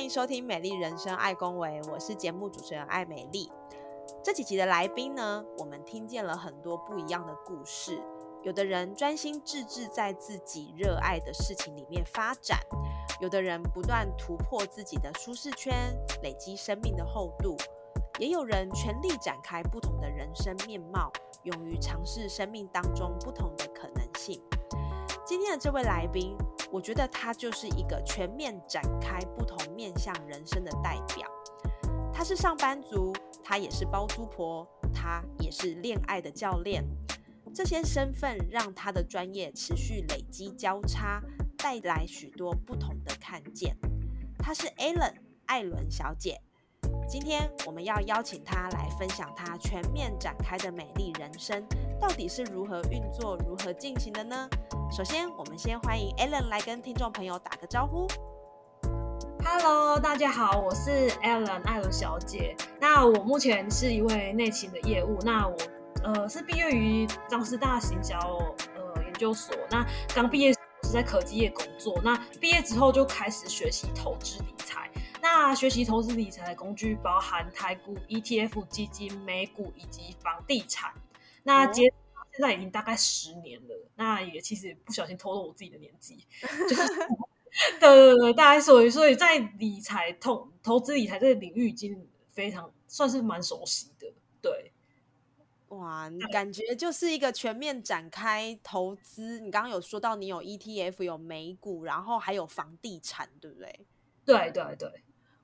欢迎收听《美丽人生爱公维》，我是节目主持人艾美丽。这几集的来宾呢，我们听见了很多不一样的故事。有的人专心致志在自己热爱的事情里面发展，有的人不断突破自己的舒适圈，累积生命的厚度，也有人全力展开不同的人生面貌，勇于尝试生命当中不同的可能性。今天的这位来宾，我觉得他就是一个全面展开不同面向人生的代表。他是上班族，他也是包租婆，他也是恋爱的教练。这些身份让他的专业持续累积交叉，带来许多不同的看见。她是 Allen 艾伦小姐。今天我们要邀请她来分享她全面展开的美丽人生，到底是如何运作、如何进行的呢？首先，我们先欢迎 Allen 来跟听众朋友打个招呼。Hello，大家好，我是 Ellen 艾伦小姐。那我目前是一位内勤的业务。那我呃是毕业于张师大行销呃研究所。那刚毕业是在科技业工作。那毕业之后就开始学习投资理财。那学习投资理财的工具包含台股、ETF 基金、美股以及房地产。那接现在已经大概十年了。那也其实不小心透露我自己的年纪，就是。对对对，大概所以所以在理财投投资理财这个领域已经非常算是蛮熟悉的，对。哇，你感觉就是一个全面展开投资。你刚刚有说到你有 ETF，有美股，然后还有房地产，对不对？对对对。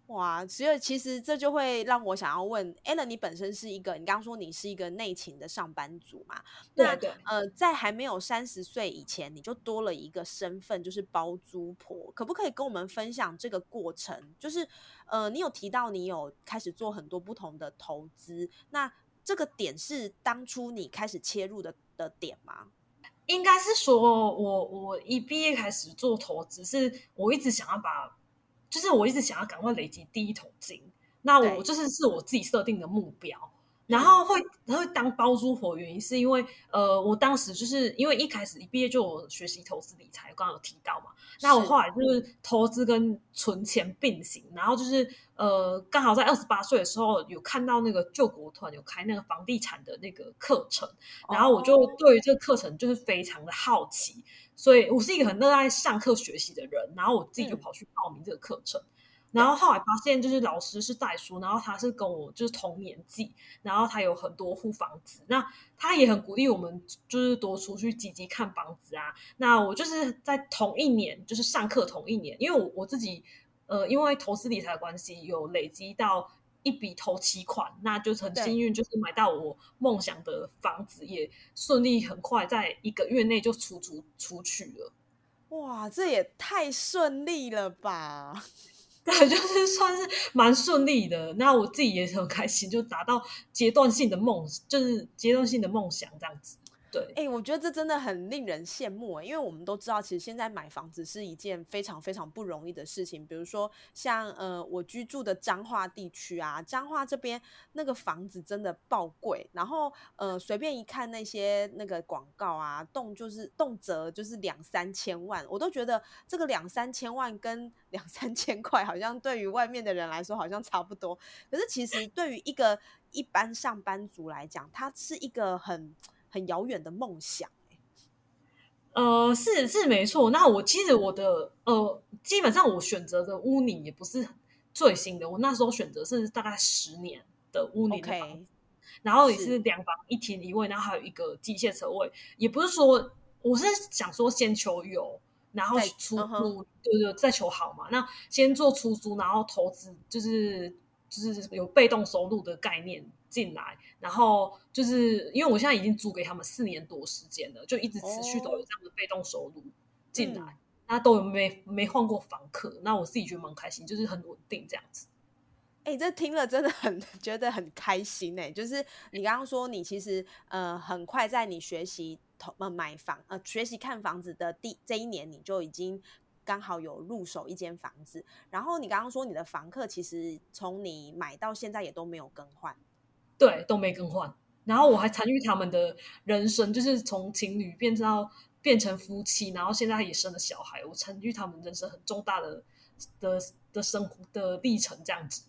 哇，所以其实这就会让我想要问 Allen，你本身是一个，你刚刚说你是一个内勤的上班族嘛？对对。呃，在还没有三十岁以前，你就多了一个身份，就是包租婆。可不可以跟我们分享这个过程？就是呃，你有提到你有开始做很多不同的投资，那这个点是当初你开始切入的的点吗？应该是说我我一毕业开始做投资，是我一直想要把。就是我一直想要赶快累积第一桶金，那我就是是我自己设定的目标。然后会会当包租婆，原因是因为呃，我当时就是因为一开始一毕业就有学习投资理财，刚刚有提到嘛。那我后来就是投资跟存钱并行，然后就是呃，刚好在二十八岁的时候有看到那个救国团有开那个房地产的那个课程，然后我就对于这个课程就是非常的好奇。所以我是一个很热爱上课学习的人，然后我自己就跑去报名这个课程，然后后来发现就是老师是代书，然后他是跟我就是同年纪，然后他有很多户房子，那他也很鼓励我们就是多出去积极看房子啊。那我就是在同一年就是上课同一年，因为我我自己呃因为投资理财的关系有累积到。一笔投期款，那就很幸运，就是买到我梦想的房子，也顺利很快在一个月内就出租出去了。哇，这也太顺利了吧！对，就是算是蛮顺利的。那我自己也很开心，就达到阶段性的梦，就是阶段性的梦想这样子。对，哎，我觉得这真的很令人羡慕因为我们都知道，其实现在买房子是一件非常非常不容易的事情。比如说，像呃，我居住的彰化地区啊，彰化这边那个房子真的爆贵，然后呃，随便一看那些那个广告啊，动就是动辄就是两三千万，我都觉得这个两三千万跟 两三千块，好像对于外面的人来说好像差不多。可是其实对于一个一般上班族来讲，它是一个很。很遥远的梦想，呃，是是没错。那我其实我的呃，基本上我选择的屋龄也不是最新的，我那时候选择是大概十年的屋龄的房子，然后也是两房一厅一卫，然后还有一个机械车位。也不是说我是想说先求有，然后出租，对对，再求好嘛。那先做出租，然后投资，就是就是有被动收入的概念。进来，然后就是因为我现在已经租给他们四年多时间了，就一直持续都有这样的被动收入进来。那都有没没换过房客，那我自己觉得蛮开心，就是很稳定这样子。哎，这听了真的很 觉得很开心哎！就是你刚刚说你其实呃很快在你学习投呃买房呃学习看房子的第这一年，你就已经刚好有入手一间房子。然后你刚刚说你的房客其实从你买到现在也都没有更换，对，都没更换。然后我还参与他们的人生，就是从情侣变到变成夫妻，然后现在也生了小孩，我参与他们人生很重大的的的生活的历程这样子。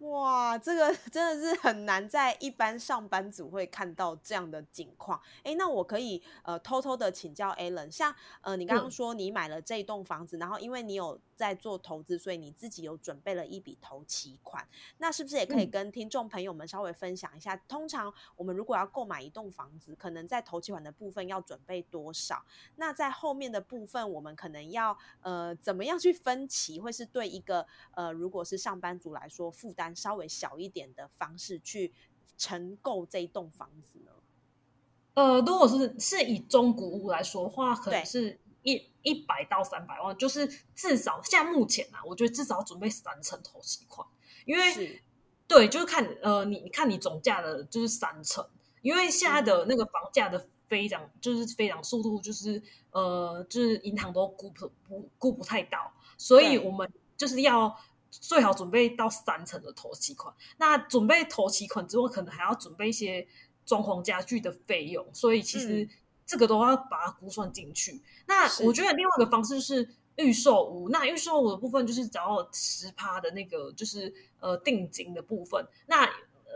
哇，这个 真的是很难在一般上班族会看到这样的景况。哎，那我可以呃偷偷的请教 Alan，像呃你刚刚说你买了这一栋房子，然后因为你有在做投资，所以你自己有准备了一笔投期款，那是不是也可以跟听众朋友们稍微分享一下？通常我们如果要购买一栋房子，可能在投期款的部分要准备多少？那在后面的部分，我们可能要呃怎么样去分期，会是对一个呃如果是上班族来说负担？稍微小一点的方式去承购这一栋房子呢？呃，如果是是以中古屋来说的话，可能是一一百到三百万，就是至少现在目前啊，我觉得至少要准备三成投期款，因为对，就是看呃，你看你总价的就是三成，因为现在的那个房价的飞涨就是飞涨速度，就是呃，就是银行都估不不估不太到，所以我们就是要。最好准备到三成的头期款，那准备头期款之后，可能还要准备一些装潢家具的费用，所以其实这个都要把它估算进去。那我觉得另外一个方式是预售屋，那预售屋的部分就是只要十趴的那个，就是呃定金的部分。那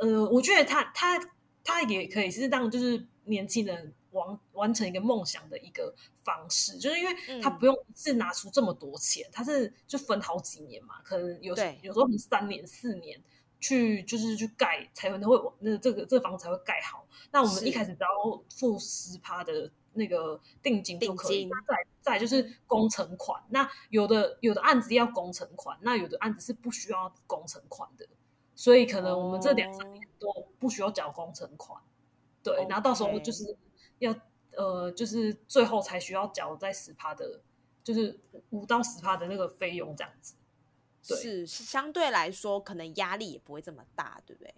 呃，我觉得他他他也可以是让就是年轻人。完完成一个梦想的一个方式，就是因为他不用一次拿出这么多钱，他是就分好几年嘛，可能有有时候可能三年四年去就是去盖才能会那这个这个房子才会盖好。那我们一开始只要付十趴的那个定金就可以，再再就是工程款。那有的有的案子要工程款，那有的案子是不需要工程款的，所以可能我们这两三年都不需要缴工程款。对，然后到时候就是。要呃，就是最后才需要缴在十趴的，就是五到十趴的那个费用这样子。是相对来说，可能压力也不会这么大，对不对？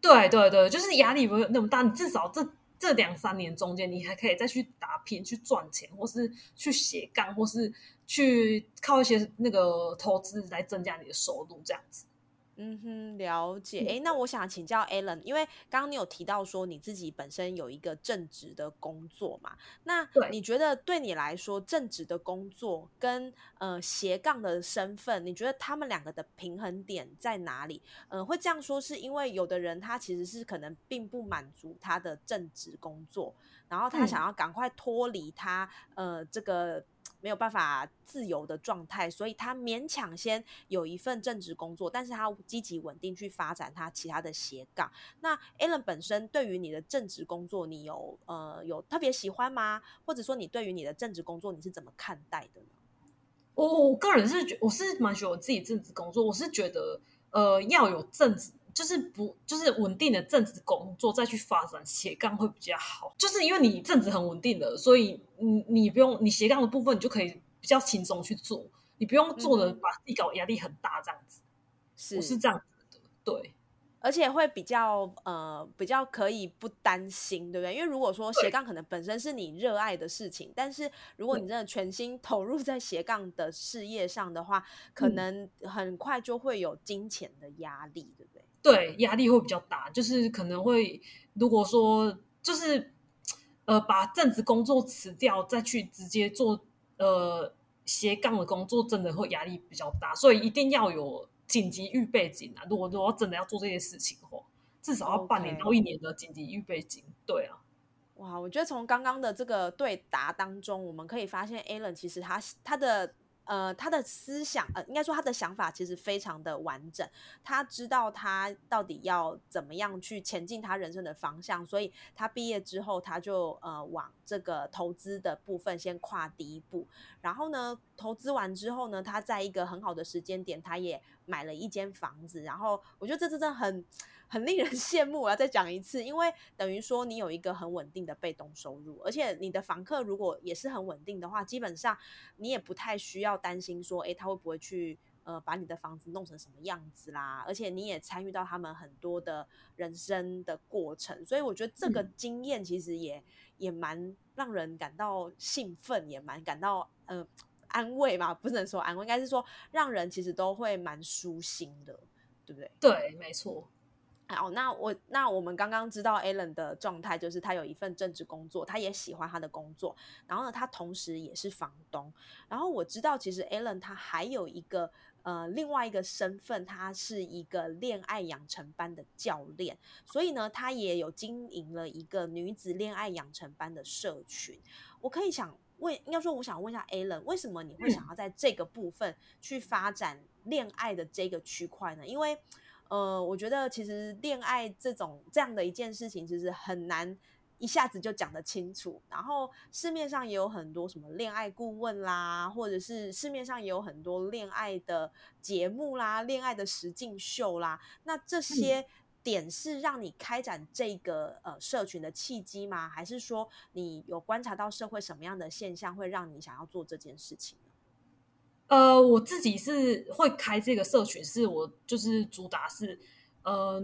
对对对，就是压力不会那么大。你至少这这两三年中间，你还可以再去打拼、去赚钱，或是去斜杠，或是去靠一些那个投资来增加你的收入，这样子。嗯哼，了解。哎，那我想请教 Alan，因为刚刚你有提到说你自己本身有一个正职的工作嘛？那你觉得对你来说，正职的工作跟呃斜杠的身份，你觉得他们两个的平衡点在哪里？嗯，会这样说是因为有的人他其实是可能并不满足他的正职工作，然后他想要赶快脱离他呃这个。没有办法自由的状态，所以他勉强先有一份正职工作，但是他积极稳定去发展他其他的斜杠。那 Alan 本身对于你的正职工作，你有呃有特别喜欢吗？或者说你对于你的正职工作你是怎么看待的呢？我我个人是觉我是蛮喜欢我自己正职工作，我是觉得呃要有正职。就是不就是稳定的正职工作，再去发展斜杠会比较好。就是因为你正职很稳定的，所以你你不用你斜杠的部分，你就可以比较轻松去做，你不用做的把自己搞压力很大这样子。是，我是这样子的，对。而且会比较呃比较可以不担心，对不对？因为如果说斜杠可能本身是你热爱的事情，但是如果你真的全心投入在斜杠的事业上的话，可能很快就会有金钱的压力，对不对？对，压力会比较大，就是可能会，如果说就是，呃，把正职工作辞掉，再去直接做呃斜杠的工作，真的会压力比较大，所以一定要有紧急预备金啊！如果如果真的要做这些事情的话，至少要半年到一年的紧急预备金。对啊，哇，我觉得从刚刚的这个对答当中，我们可以发现，Alan 其实他他的。呃，他的思想，呃，应该说他的想法其实非常的完整。他知道他到底要怎么样去前进他人生的方向，所以他毕业之后，他就呃往这个投资的部分先跨第一步。然后呢，投资完之后呢，他在一个很好的时间点，他也买了一间房子，然后我觉得这真的很很令人 羡慕。我要再讲一次，因为等于说你有一个很稳定的被动收入，而且你的房客如果也是很稳定的话，基本上你也不太需要担心说，哎，他会不会去。呃，把你的房子弄成什么样子啦？而且你也参与到他们很多的人生的过程，所以我觉得这个经验其实也也蛮让人感到兴奋，也蛮感到呃安慰嘛。不能说安慰，应该是说让人其实都会蛮舒心的，对不对？对，没错。好，那我那我们刚刚知道 Alan 的状态，就是他有一份正职工作，他也喜欢他的工作，然后呢，他同时也是房东。然后我知道，其实 Alan 他还有一个呃另外一个身份，他是一个恋爱养成班的教练，所以呢，他也有经营了一个女子恋爱养成班的社群。我可以想问，应该说，我想问一下 Alan，为什么你会想要在这个部分去发展恋爱的这个区块呢？因为呃，我觉得其实恋爱这种这样的一件事情，其实很难一下子就讲得清楚。然后市面上也有很多什么恋爱顾问啦，或者是市面上也有很多恋爱的节目啦、恋爱的实境秀啦。那这些点是让你开展这个呃社群的契机吗？还是说你有观察到社会什么样的现象，会让你想要做这件事情？呃，我自己是会开这个社群，是我就是主打是，呃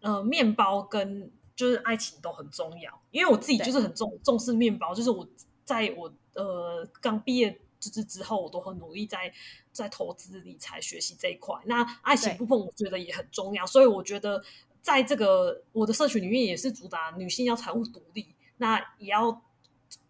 呃，面包跟就是爱情都很重要，因为我自己就是很重重视面包，就是我在我呃刚毕业就是之后，我都很努力在在投资理财学习这一块。那爱情部分我觉得也很重要，所以我觉得在这个我的社群里面也是主打女性要财务独立，那也要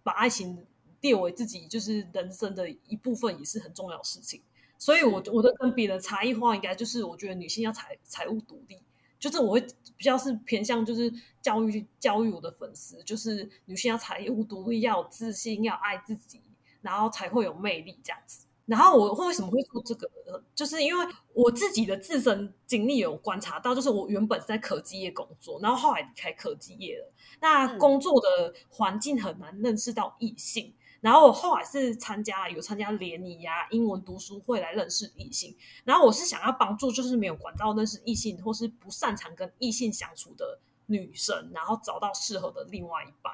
把爱情。列为自己就是人生的一部分，也是很重要的事情。所以，我我的跟别人差异化，应该就是我觉得女性要财财务独立，就是我会比较是偏向就是教育教育我的粉丝，就是女性要财务独立，要有自信，要爱自己，然后才会有魅力这样子。然后我为什么会做这个？就是因为我自己的自身经历有观察到，就是我原本是在科技业工作，然后后来离开科技业了，那工作的环境很难认识到异性。然后我后来是参加有参加联谊呀、英文读书会来认识异性。然后我是想要帮助，就是没有管道认识异性，或是不擅长跟异性相处的女生，然后找到适合的另外一半。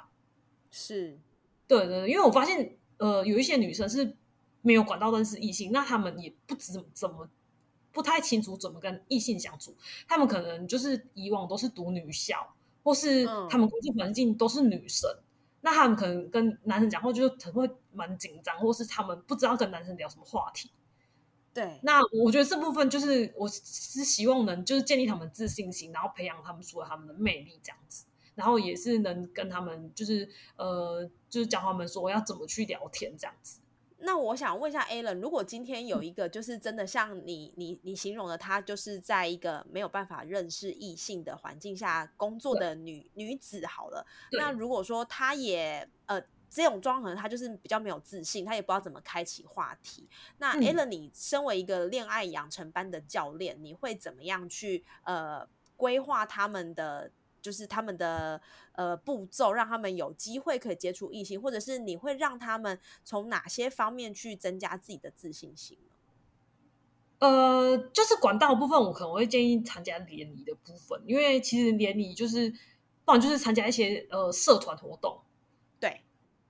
是，对对，因为我发现，呃，有一些女生是没有管道认识异性，那她们也不知怎么不太清楚怎么跟异性相处。她们可能就是以往都是读女校，或是她们工作环境都是女生。那他们可能跟男生讲话，就是可能会蛮紧张，或是他们不知道跟男生聊什么话题。对，那我觉得这部分就是我是希望能就是建立他们自信心，然后培养他们说他们的魅力这样子，然后也是能跟他们就是呃就是教他们说要怎么去聊天这样子。那我想问一下 Alan，如果今天有一个就是真的像你你你形容的，她就是在一个没有办法认识异性的环境下工作的女女子，好了，那如果说她也呃这种状况，她就是比较没有自信，她也不知道怎么开启话题。那 Alan，你身为一个恋爱养成班的教练，你会怎么样去呃规划他们的？就是他们的呃步骤，让他们有机会可以接触异性，或者是你会让他们从哪些方面去增加自己的自信心呢？呃，就是管道部分，我可能会建议参加联谊的部分，因为其实联谊就是，不然就是参加一些呃社团活动。对，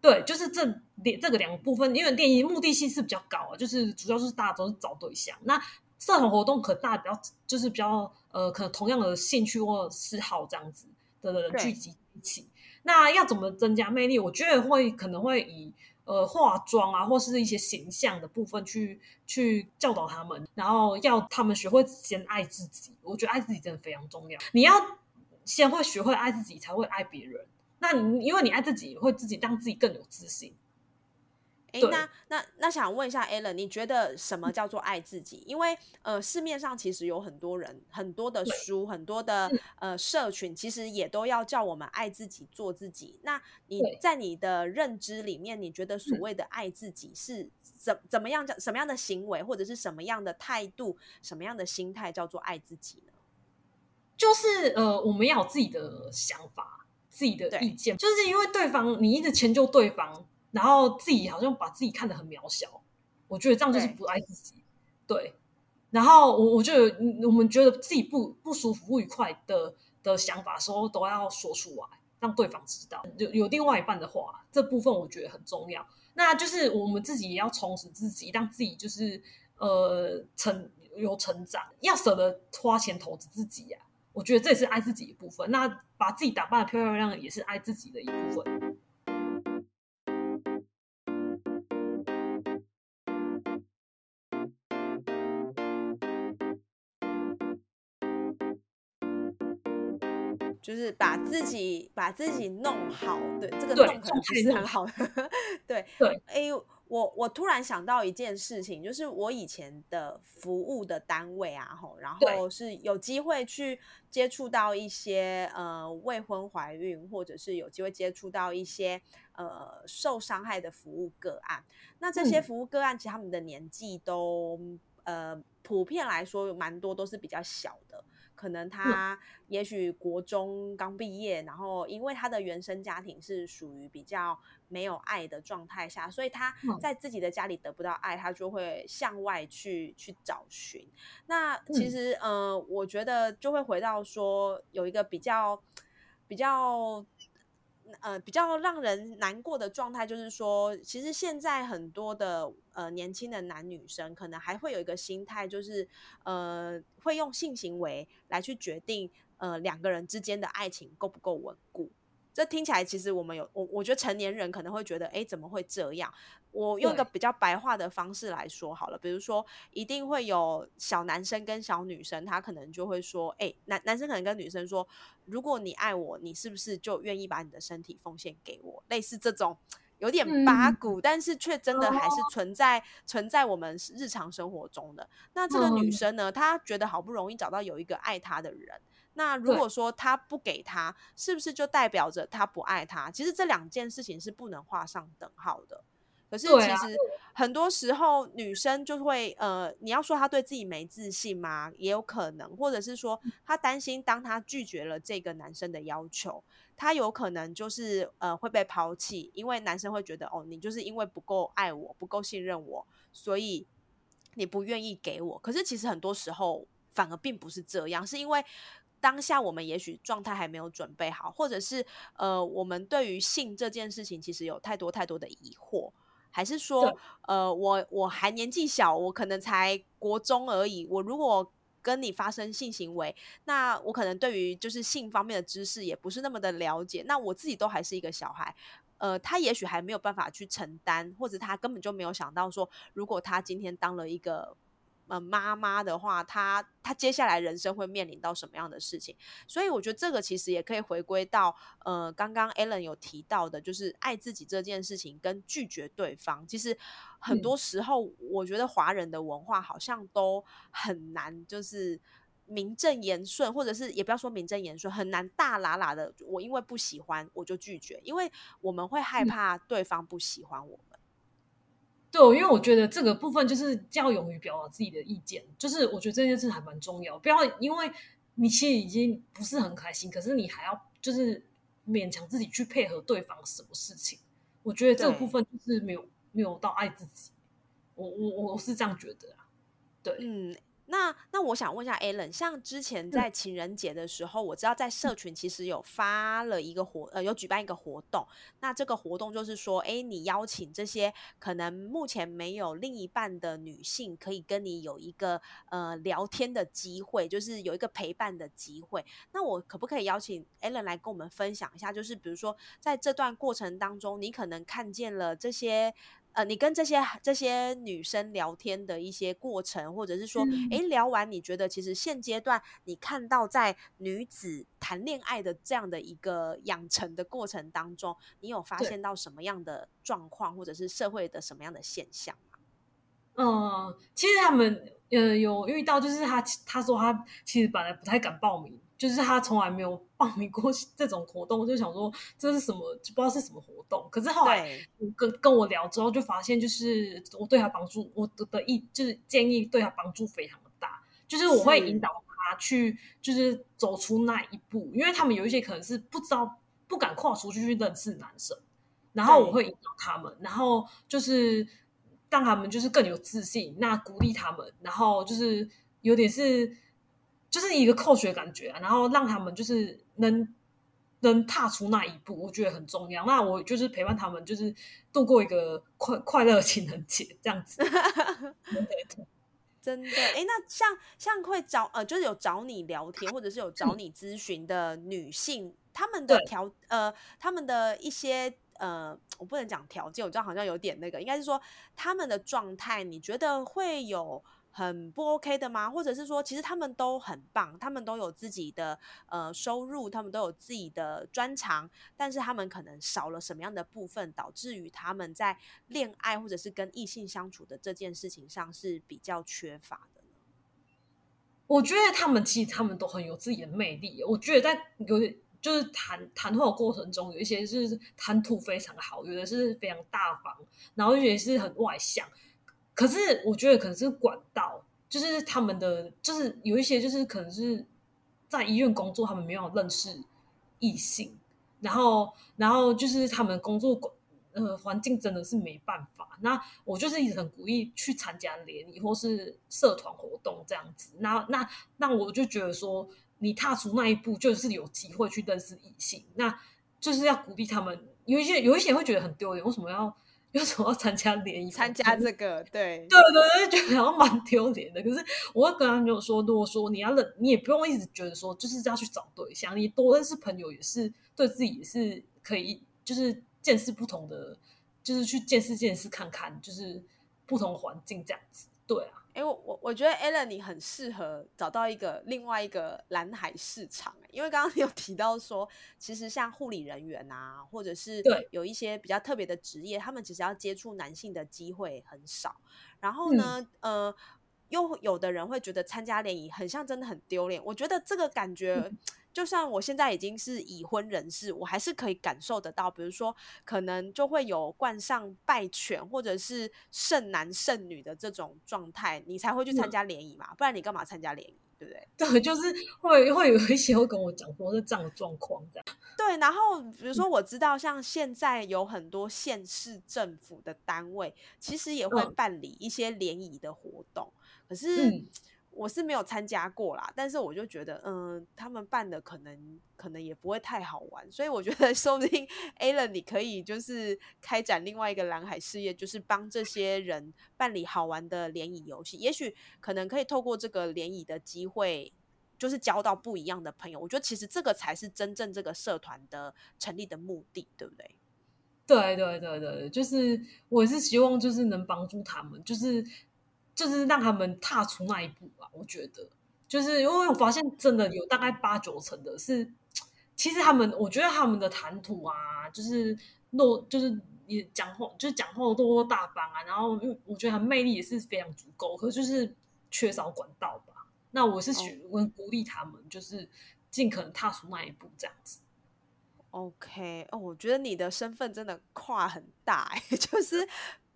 对，就是这联这个两个部分，因为联谊目的性是比较高啊，就是主要是大家都是找对象。那社团活动可大比较就是比较呃，可能同样的兴趣或嗜好这样子的人聚集一起。那要怎么增加魅力？我觉得会可能会以呃化妆啊，或是一些形象的部分去去教导他们，然后要他们学会先爱自己。我觉得爱自己真的非常重要。你要先会学会爱自己，才会爱别人。那你因为你爱自己，会自己让自己更有自信。哎，那那那想问一下 Alan，你觉得什么叫做爱自己？因为呃，市面上其实有很多人、很多的书、很多的呃社群，其实也都要叫我们爱自己、做自己。那你在你的认知里面，你觉得所谓的爱自己是怎怎么样叫什么样的行为，或者是什么样的态度、什么样的心态叫做爱自己呢？就是呃，我们要有自己的想法、自己的意见，就是因为对方你一直迁就对方。然后自己好像把自己看得很渺小，我觉得这样就是不爱自己。对，然后我我就有我们觉得自己不不舒服、不愉快的的想法时候，都要说出来，让对方知道。有有另外一半的话，这部分我觉得很重要。那就是我们自己也要充实自己，让自己就是呃成有成长，要舍得花钱投资自己呀。我觉得这也是爱自己一部分。那把自己打扮的漂漂亮亮，也是爱自己的一部分。就是把自己把自己弄好，对这个弄可能不是很好的，对对。哎，我我突然想到一件事情，就是我以前的服务的单位啊，吼，然后是有机会去接触到一些呃未婚怀孕，或者是有机会接触到一些呃受伤害的服务个案。那这些服务个案，其实他们的年纪都呃普遍来说蛮多都是比较小的。可能他也许国中刚毕业，然后因为他的原生家庭是属于比较没有爱的状态下，所以他在自己的家里得不到爱，他就会向外去去找寻。那其实，呃，我觉得就会回到说有一个比较比较。呃，比较让人难过的状态就是说，其实现在很多的呃年轻的男女生可能还会有一个心态，就是呃会用性行为来去决定呃两个人之间的爱情够不够稳固。这听起来其实我们有我我觉得成年人可能会觉得，哎，怎么会这样？我用一个比较白话的方式来说好了，比如说，一定会有小男生跟小女生，他可能就会说，哎，男男生可能跟女生说，如果你爱我，你是不是就愿意把你的身体奉献给我？类似这种有点八股，但是却真的还是存在存在我们日常生活中的。那这个女生呢，她觉得好不容易找到有一个爱她的人，那如果说他不给他，是不是就代表着他不爱他？其实这两件事情是不能画上等号的。可是其实很多时候女生就会呃，你要说她对自己没自信吗？也有可能，或者是说她担心，当她拒绝了这个男生的要求，她有可能就是呃会被抛弃，因为男生会觉得哦，你就是因为不够爱我，不够信任我，所以你不愿意给我。可是其实很多时候反而并不是这样，是因为当下我们也许状态还没有准备好，或者是呃我们对于性这件事情其实有太多太多的疑惑。还是说，呃，我我还年纪小，我可能才国中而已。我如果跟你发生性行为，那我可能对于就是性方面的知识也不是那么的了解。那我自己都还是一个小孩，呃，他也许还没有办法去承担，或者他根本就没有想到说，如果他今天当了一个。呃，妈妈的话，她她接下来人生会面临到什么样的事情？所以我觉得这个其实也可以回归到呃，刚刚 Alan 有提到的，就是爱自己这件事情跟拒绝对方。其实很多时候，我觉得华人的文化好像都很难，就是名正言顺，或者是也不要说名正言顺，很难大喇喇的。我因为不喜欢，我就拒绝，因为我们会害怕对方不喜欢我。对，因为我觉得这个部分就是要勇于表达自己的意见，就是我觉得这件事还蛮重要。不要因为你其实已经不是很开心，可是你还要就是勉强自己去配合对方什么事情。我觉得这个部分就是没有没有到爱自己。我我我是这样觉得啊。对，嗯。那那我想问一下 Alan，像之前在情人节的时候，我知道在社群其实有发了一个活，呃，有举办一个活动。那这个活动就是说，哎，你邀请这些可能目前没有另一半的女性，可以跟你有一个呃聊天的机会，就是有一个陪伴的机会。那我可不可以邀请 Alan 来跟我们分享一下？就是比如说在这段过程当中，你可能看见了这些。呃，你跟这些这些女生聊天的一些过程，或者是说，哎，聊完你觉得其实现阶段你看到在女子谈恋爱的这样的一个养成的过程当中，你有发现到什么样的状况，或者是社会的什么样的现象吗？嗯，其实他们呃有遇到，就是他他说他其实本来不太敢报名。就是他从来没有报名过这种活动，我就想说这是什么，就不知道是什么活动。可是后来跟跟我聊之后，就发现就是我对他帮助，我的的意就是建议对他帮助非常的大。就是我会引导他去，就是走出那一步，因为他们有一些可能是不知道不敢跨出去去认识男生，然后我会引导他们，然后就是让他们就是更有自信，那鼓励他们，然后就是有点是就是一个扣学感觉啊，然后让他们就是能能踏出那一步，我觉得很重要。那我就是陪伴他们，就是度过一个快快乐情人节这样子。真的，哎，那像像会找呃，就是有找你聊天，或者是有找你咨询的女性，他们的条呃，他们的一些呃，我不能讲条件，我知道好像有点那个，应该是说他们的状态，你觉得会有？很不 OK 的吗？或者是说，其实他们都很棒，他们都有自己的呃收入，他们都有自己的专长，但是他们可能少了什么样的部分，导致于他们在恋爱或者是跟异性相处的这件事情上是比较缺乏的？我觉得他们其实他们都很有自己的魅力。我觉得在有点就是谈谈话的过程中，有一些是谈吐非常好，有的是非常大方，然后也是很外向。可是我觉得可能是管道，就是他们的，就是有一些就是可能是在医院工作，他们没有认识异性，然后然后就是他们工作呃环境真的是没办法。那我就是一直很鼓励去参加联谊或是社团活动这样子。那那那我就觉得说，你踏出那一步就是有机会去认识异性，那就是要鼓励他们。有一些有一些人会觉得很丢脸，为什么要？为什么要参加联谊？参加这个，对对对对，觉得好像蛮丢脸的。可是我会跟他就说，如果说你要认，你也不用一直觉得说就是要去找对象，你多认识朋友也是对自己也是可以，就是见识不同的，就是去见识见识看看，就是不同环境这样子。对啊。哎，我我我觉得 Allen 你很适合找到一个另外一个蓝海市场，因为刚刚你有提到说，其实像护理人员啊，或者是有一些比较特别的职业，他们其实要接触男性的机会很少。然后呢，呃，又有的人会觉得参加联谊很像真的很丢脸。我觉得这个感觉。就算我现在已经是已婚人士，我还是可以感受得到，比如说可能就会有冠上拜犬或者是剩男剩女的这种状态，你才会去参加联谊嘛，不然你干嘛参加联谊，对不对？对，就是会会有一些会跟我讲说是这样的状况，这样。对，然后比如说我知道，像现在有很多县市政府的单位，其实也会办理一些联谊的活动，可是。我是没有参加过啦，但是我就觉得，嗯，他们办的可能可能也不会太好玩，所以我觉得 说不定 a l a n 你可以就是开展另外一个蓝海事业，就是帮这些人办理好玩的联谊游戏，也许可能可以透过这个联谊的机会，就是交到不一样的朋友。我觉得其实这个才是真正这个社团的成立的目的，对不对？对对对对，就是我是希望就是能帮助他们，就是。就是让他们踏出那一步吧，我觉得，就是因为我发现真的有大概八九成的是，其实他们，我觉得他们的谈吐啊，就是落，就是也讲话，就是讲话多多大方啊，然后我觉得他魅力也是非常足够，可就是缺少管道吧。那我是许我鼓励他们，就是尽可能踏出那一步这样子。OK，哦，我觉得你的身份真的跨很大，哎，就是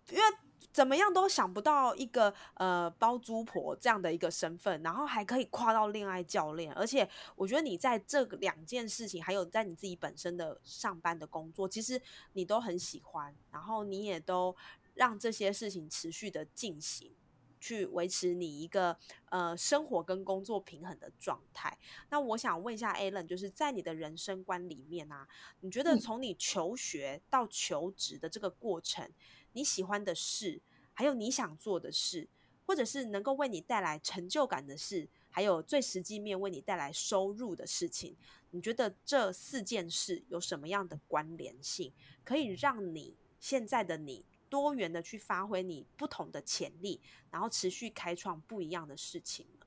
因为。怎么样都想不到一个呃包租婆这样的一个身份，然后还可以跨到恋爱教练，而且我觉得你在这两件事情，还有在你自己本身的上班的工作，其实你都很喜欢，然后你也都让这些事情持续的进行，去维持你一个呃生活跟工作平衡的状态。那我想问一下 Alan，就是在你的人生观里面啊，你觉得从你求学到求职的这个过程？你喜欢的事，还有你想做的事，或者是能够为你带来成就感的事，还有最实际面为你带来收入的事情，你觉得这四件事有什么样的关联性，可以让你现在的你多元的去发挥你不同的潜力，然后持续开创不一样的事情呢？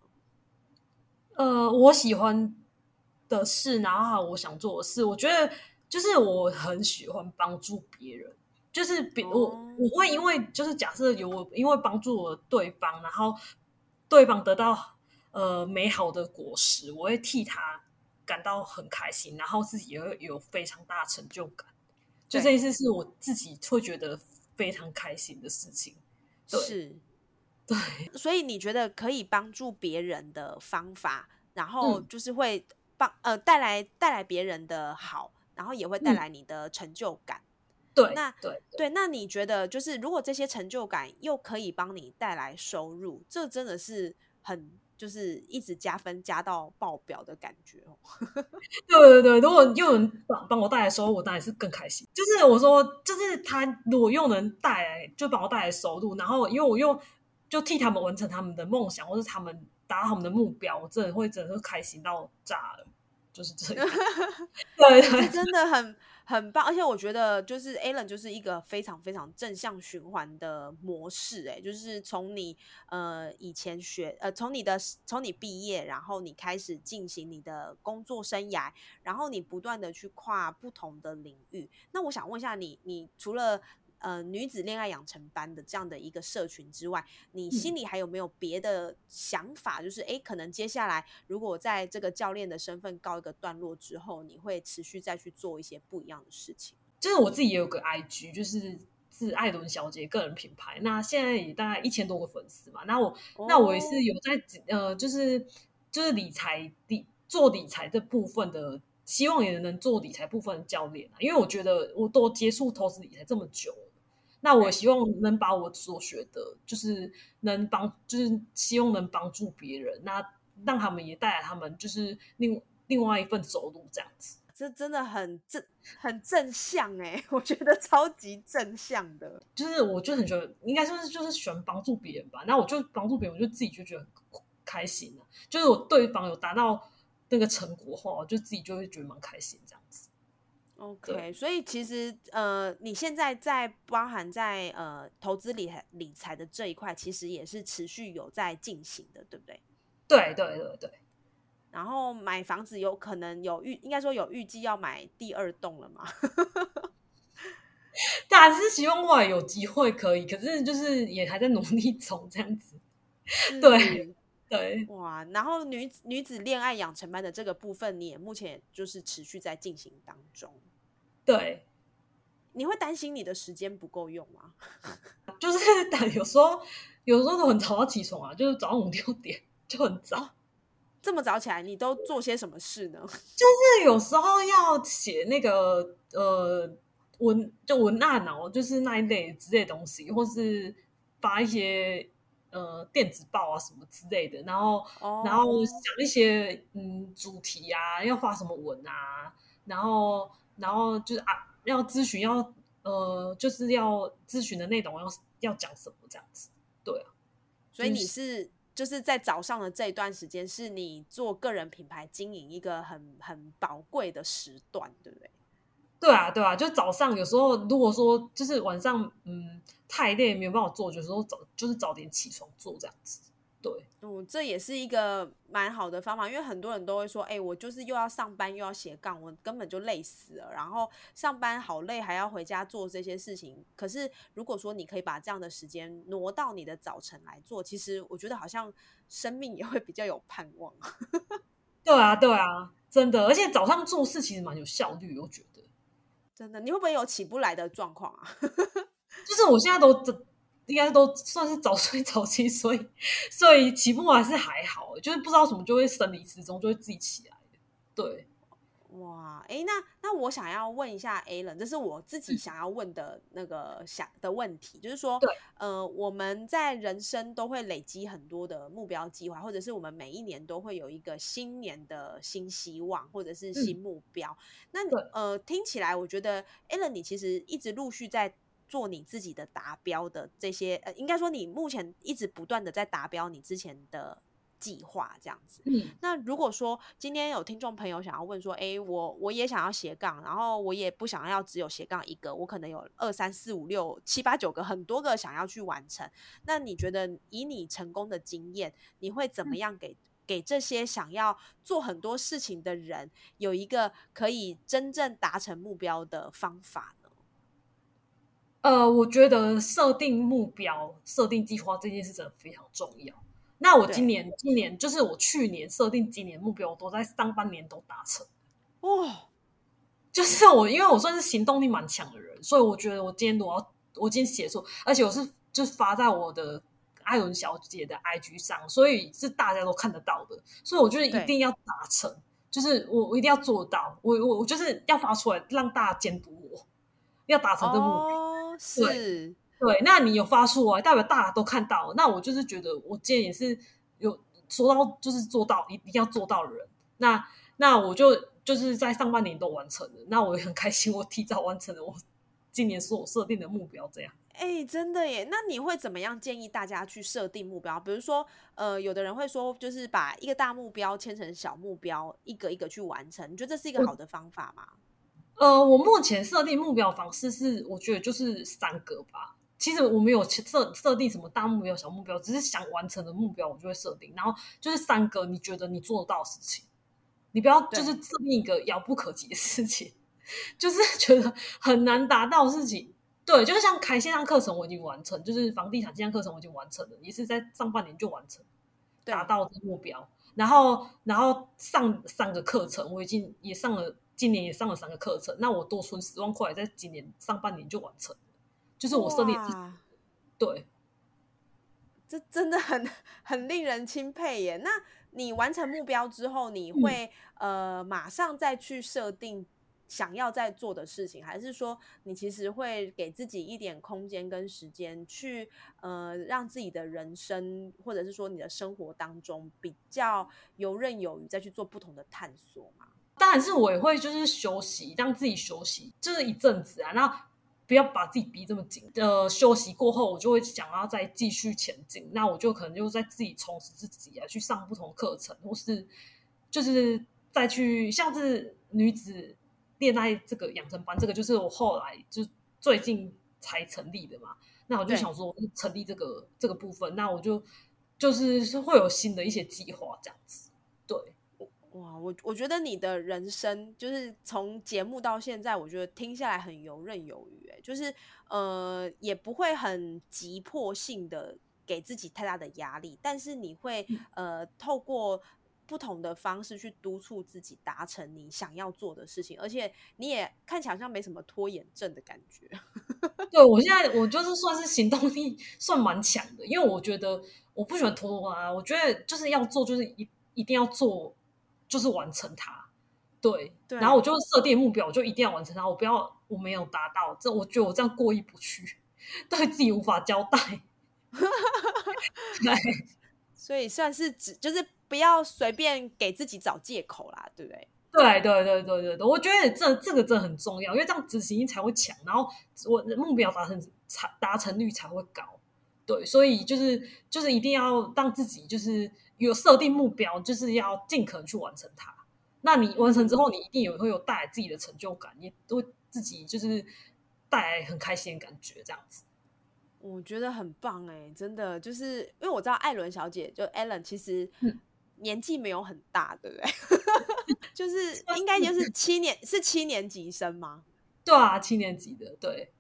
呃，我喜欢的事，然后我想做的事，我觉得就是我很喜欢帮助别人。就是比我我会因为就是假设有我因为帮助了对方，然后对方得到呃美好的果实，我会替他感到很开心，然后自己也会有非常大的成就感。就这一次是我自己会觉得非常开心的事情。是，对。所以你觉得可以帮助别人的方法，然后就是会帮呃带来带来别人的好，然后也会带来你的成就感。对，那对对，那你觉得就是如果这些成就感又可以帮你带来收入，这真的是很就是一直加分加到爆表的感觉哦。对对对，如果又有人帮帮我带来收入，我当然是更开心。就是我说，就是他如果又能带来，就帮我带来收入，然后因为我又就替他们完成他们的梦想，或是他们达到他们的目标，我真的会真的会开心到炸了。就是这样，对，这真的很很棒，而且我觉得就是 Alan 就是一个非常非常正向循环的模式，哎，就是从你呃以前学呃从你的从你毕业，然后你开始进行你的工作生涯，然后你不断的去跨不同的领域。那我想问一下你，你除了呃，女子恋爱养成班的这样的一个社群之外，你心里还有没有别的想法？就是哎，可能接下来如果在这个教练的身份告一个段落之后，你会持续再去做一些不一样的事情。就是我自己也有个 IG，就是是艾伦小姐个人品牌，那现在也大概一千多个粉丝嘛。那我那我也是有在呃，就是就是理财理做理财这部分的，希望也能做理财部分的教练啊。因为我觉得我都接触投资理财这么久。那我希望能把我所学的，就是能帮，就是希望能帮助别人，那让他们也带来他们就是另另外一份收入，这样子。这真的很正，很正向哎，我觉得超级正向的。就是我就很觉得，应该说是就是喜欢帮助别人吧。那我就帮助别人，我就自己就觉得很开心了。就是我对方有达到那个成果后，我就自己就会觉得蛮开心这样子。OK，所以其实呃，你现在在包含在呃投资理理财的这一块，其实也是持续有在进行的，对不对？对对对对。然后买房子有可能有预，应该说有预计要买第二栋了嘛？当然是希望未来有机会可以，可是就是也还在努力中这样子。对对。哇，然后女女子恋爱养成班的这个部分，你也目前就是持续在进行当中。对，你会担心你的时间不够用吗？就是 有时候，有时候都很早要起床啊，就是早上五六点就很早。这么早起来，你都做些什么事呢？就是有时候要写那个呃文，就文案哦，就是那一类之类东西，或是发一些呃电子报啊什么之类的，然后然后想一些嗯主题啊，要发什么文啊，然后。然后就是啊，要咨询要呃，就是要咨询的内容要要讲什么这样子，对啊。所以你是就是在早上的这一段时间，是你做个人品牌经营一个很很宝贵的时段，对不对？对啊，对啊，就早上有时候如果说就是晚上嗯太累没有办法做，有时候早就是早点起床做这样子。对，嗯，这也是一个蛮好的方法，因为很多人都会说，哎，我就是又要上班又要斜杠，我根本就累死了。然后上班好累，还要回家做这些事情。可是如果说你可以把这样的时间挪到你的早晨来做，其实我觉得好像生命也会比较有盼望。对啊，对啊，真的，而且早上做事其实蛮有效率，我觉得。真的，你会不会有起不来的状况啊？就是我现在都应该都算是早睡早起，所以所以起步还是还好，就是不知道什么就会生理时钟就会自己起来对，哇，哎，那那我想要问一下 A 伦，这是我自己想要问的那个想的问题，就是说，呃，我们在人生都会累积很多的目标计划，或者是我们每一年都会有一个新年的新希望，或者是新目标。那呃，听起来我觉得 A 伦你其实一直陆续在。做你自己的达标的这些，呃，应该说你目前一直不断的在达标你之前的计划，这样子。嗯，那如果说今天有听众朋友想要问说，哎，我我也想要斜杠，然后我也不想要只有斜杠一个，我可能有二三四五六七八九个很多个想要去完成。那你觉得以你成功的经验，你会怎么样给给这些想要做很多事情的人有一个可以真正达成目标的方法？呃，我觉得设定目标、设定计划这件事真的非常重要。那我今年、今年就是我去年设定今年目标，我都在上半年都达成。哇，就是我，因为我算是行动力蛮强的人，所以我觉得我今天我要，我今天写作，而且我是就是发在我的艾伦小姐的 IG 上，所以是大家都看得到的。所以我觉得一定要达成，就是我我一定要做到，我我我就是要发出来，让大家监督我，要达成这目标。对，那你有发出来，代表大家都看到。那我就是觉得，我今天也是有说到就是做到，一定要做到的人。那那我就就是在上半年都完成了，那我也很开心，我提早完成了我今年所设定的目标。这样，哎，真的耶。那你会怎么样建议大家去设定目标？比如说，呃，有的人会说，就是把一个大目标切成小目标，一个一个去完成。你觉得这是一个好的方法吗？呃，我目前设定目标方式是，我觉得就是三个吧。其实我没有设设定什么大目标、小目标，只是想完成的目标，我就会设定。然后就是三个你觉得你做得到的事情，你不要就是设定一个遥不可及的事情，就是觉得很难达到事情。对，就是像开线上课程，我已经完成，就是房地产线上课程我已经完成了，也是在上半年就完成，达到这目标。然后，然后上三个课程，我已经也上了，今年也上了三个课程，那我多存十万块，在今年上半年就完成。就是我设立，对，这真的很很令人钦佩耶。那你完成目标之后，你会呃马上再去设定想要再做的事情，还是说你其实会给自己一点空间跟时间，去呃让自己的人生或者是说你的生活当中比较游刃有余，再去做不同的探索嘛？当然是我也会就是休息，让自己休息，就是一阵子啊，然后。不要把自己逼这么紧。呃，休息过后，我就会想要再继续前进。那我就可能就在自己充实自己啊，去上不同课程，或是就是再去像是女子恋爱这个养成班，这个就是我后来就最近才成立的嘛。那我就想说，成立这个这个部分，那我就就是会有新的一些计划这样子，对。哇，我我觉得你的人生就是从节目到现在，我觉得听下来很游刃有余，哎，就是呃也不会很急迫性的给自己太大的压力，但是你会呃透过不同的方式去督促自己达成你想要做的事情，而且你也看起来像没什么拖延症的感觉。对我现在我就是算是行动力算蛮强的，因为我觉得我不喜欢拖拖拉，我觉得就是要做就是一一定要做。就是完成它，对，然后我就设定目标，我就一定要完成它，我不要我没有达到，这我觉得我这样过意不去，对自己无法交代。对，所以算是只就是不要随便给自己找借口啦，对不对？对对对对对对，我觉得这这个真的很重要，因为这样执行力才会强，然后我目标达成才达成率才会高。对，所以就是就是一定要让自己就是。有设定目标，就是要尽可能去完成它。那你完成之后，你一定也会有带来自己的成就感，也都自己就是带来很开心的感觉，这样子。我觉得很棒哎，真的就是因为我知道艾伦小姐就 Ellen 其实年纪没有很大，对不对？就是应该就是七年是七年级生吗？对啊，七年级的对。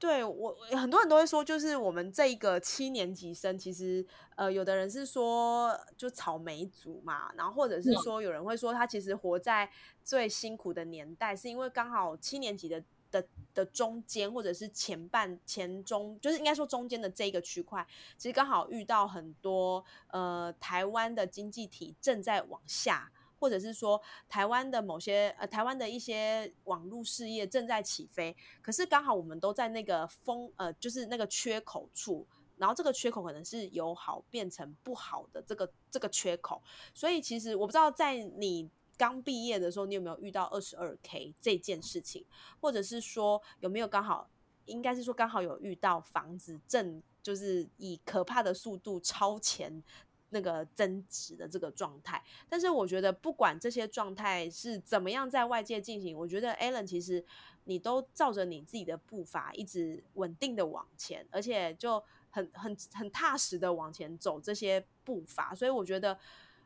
对我很多人都会说，就是我们这一个七年级生，其实呃，有的人是说就草莓族嘛，然后或者是说有人会说他其实活在最辛苦的年代，是因为刚好七年级的的的中间或者是前半前中，就是应该说中间的这一个区块，其实刚好遇到很多呃台湾的经济体正在往下。或者是说台湾的某些呃台湾的一些网络事业正在起飞，可是刚好我们都在那个风呃就是那个缺口处，然后这个缺口可能是由好变成不好的这个这个缺口，所以其实我不知道在你刚毕业的时候，你有没有遇到二十二 K 这件事情，或者是说有没有刚好应该是说刚好有遇到房子正就是以可怕的速度超前。那个增值的这个状态，但是我觉得不管这些状态是怎么样在外界进行，我觉得 Alan 其实你都照着你自己的步伐一直稳定的往前，而且就很很很踏实的往前走这些步伐，所以我觉得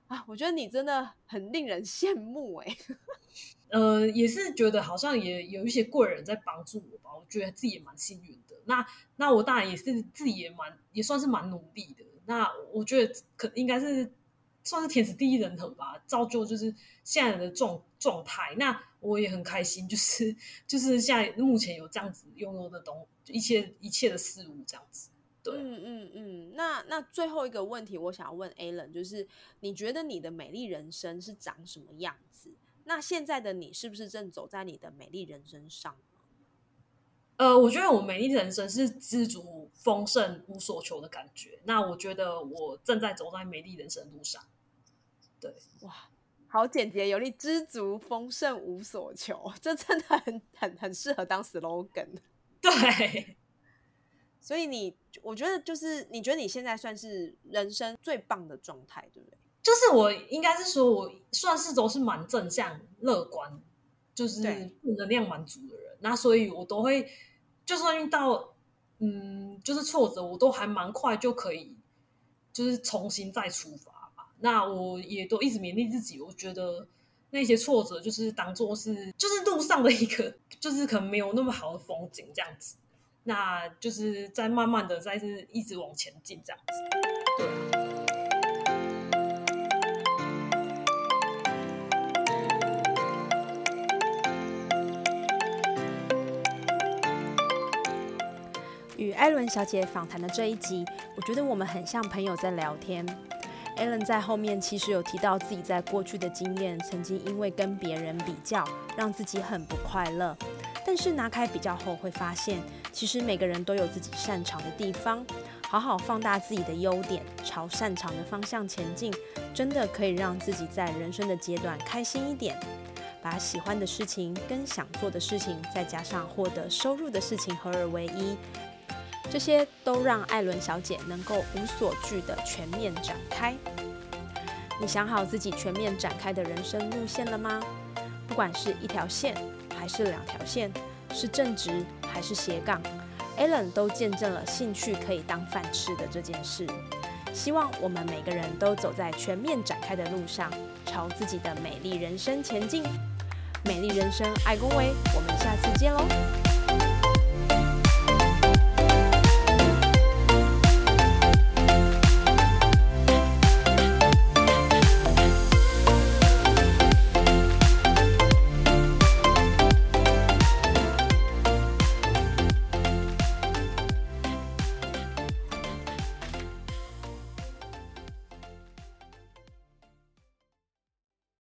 啊，我觉得你真的很令人羡慕哎。呃，也是觉得好像也有一些贵人在帮助我吧，我觉得自己也蛮幸运的。那那我当然也是自己也蛮也算是蛮努力的。那我觉得可应该是算是天时地利人和吧，造就就是现在的状状态。那我也很开心，就是就是现在目前有这样子拥有的东一切一切的事物这样子。对，嗯嗯嗯。那那最后一个问题，我想要问 Alan，就是你觉得你的美丽人生是长什么样子？那现在的你是不是正走在你的美丽人生上？呃，我觉得我美丽人生是知足、丰盛、无所求的感觉。那我觉得我正在走在美丽人生路上。对，哇，好简洁有力，知足丰盛无所求，这真的很很很适合当 slogan。对，所以你我觉得就是你觉得你现在算是人生最棒的状态，对不对？就是我应该是说，我算是都是蛮正向、乐观，就是负能量蛮足的人。那所以，我都会就算遇到嗯，就是挫折，我都还蛮快就可以，就是重新再出发吧。那我也都一直勉励自己，我觉得那些挫折就是当做是就是路上的一个，就是可能没有那么好的风景这样子。那就是在慢慢的在是一直往前进这样子，对。艾伦小姐访谈的这一集，我觉得我们很像朋友在聊天。艾伦在后面其实有提到自己在过去的经验，曾经因为跟别人比较，让自己很不快乐。但是拿开比较后，会发现其实每个人都有自己擅长的地方，好好放大自己的优点，朝擅长的方向前进，真的可以让自己在人生的阶段开心一点。把喜欢的事情跟想做的事情，再加上获得收入的事情合二为一。这些都让艾伦小姐能够无所惧的全面展开。你想好自己全面展开的人生路线了吗？不管是一条线还是两条线，是正直还是斜杠，艾伦都见证了兴趣可以当饭吃的这件事。希望我们每个人都走在全面展开的路上，朝自己的美丽人生前进。美丽人生，爱恭维，我们下次见喽！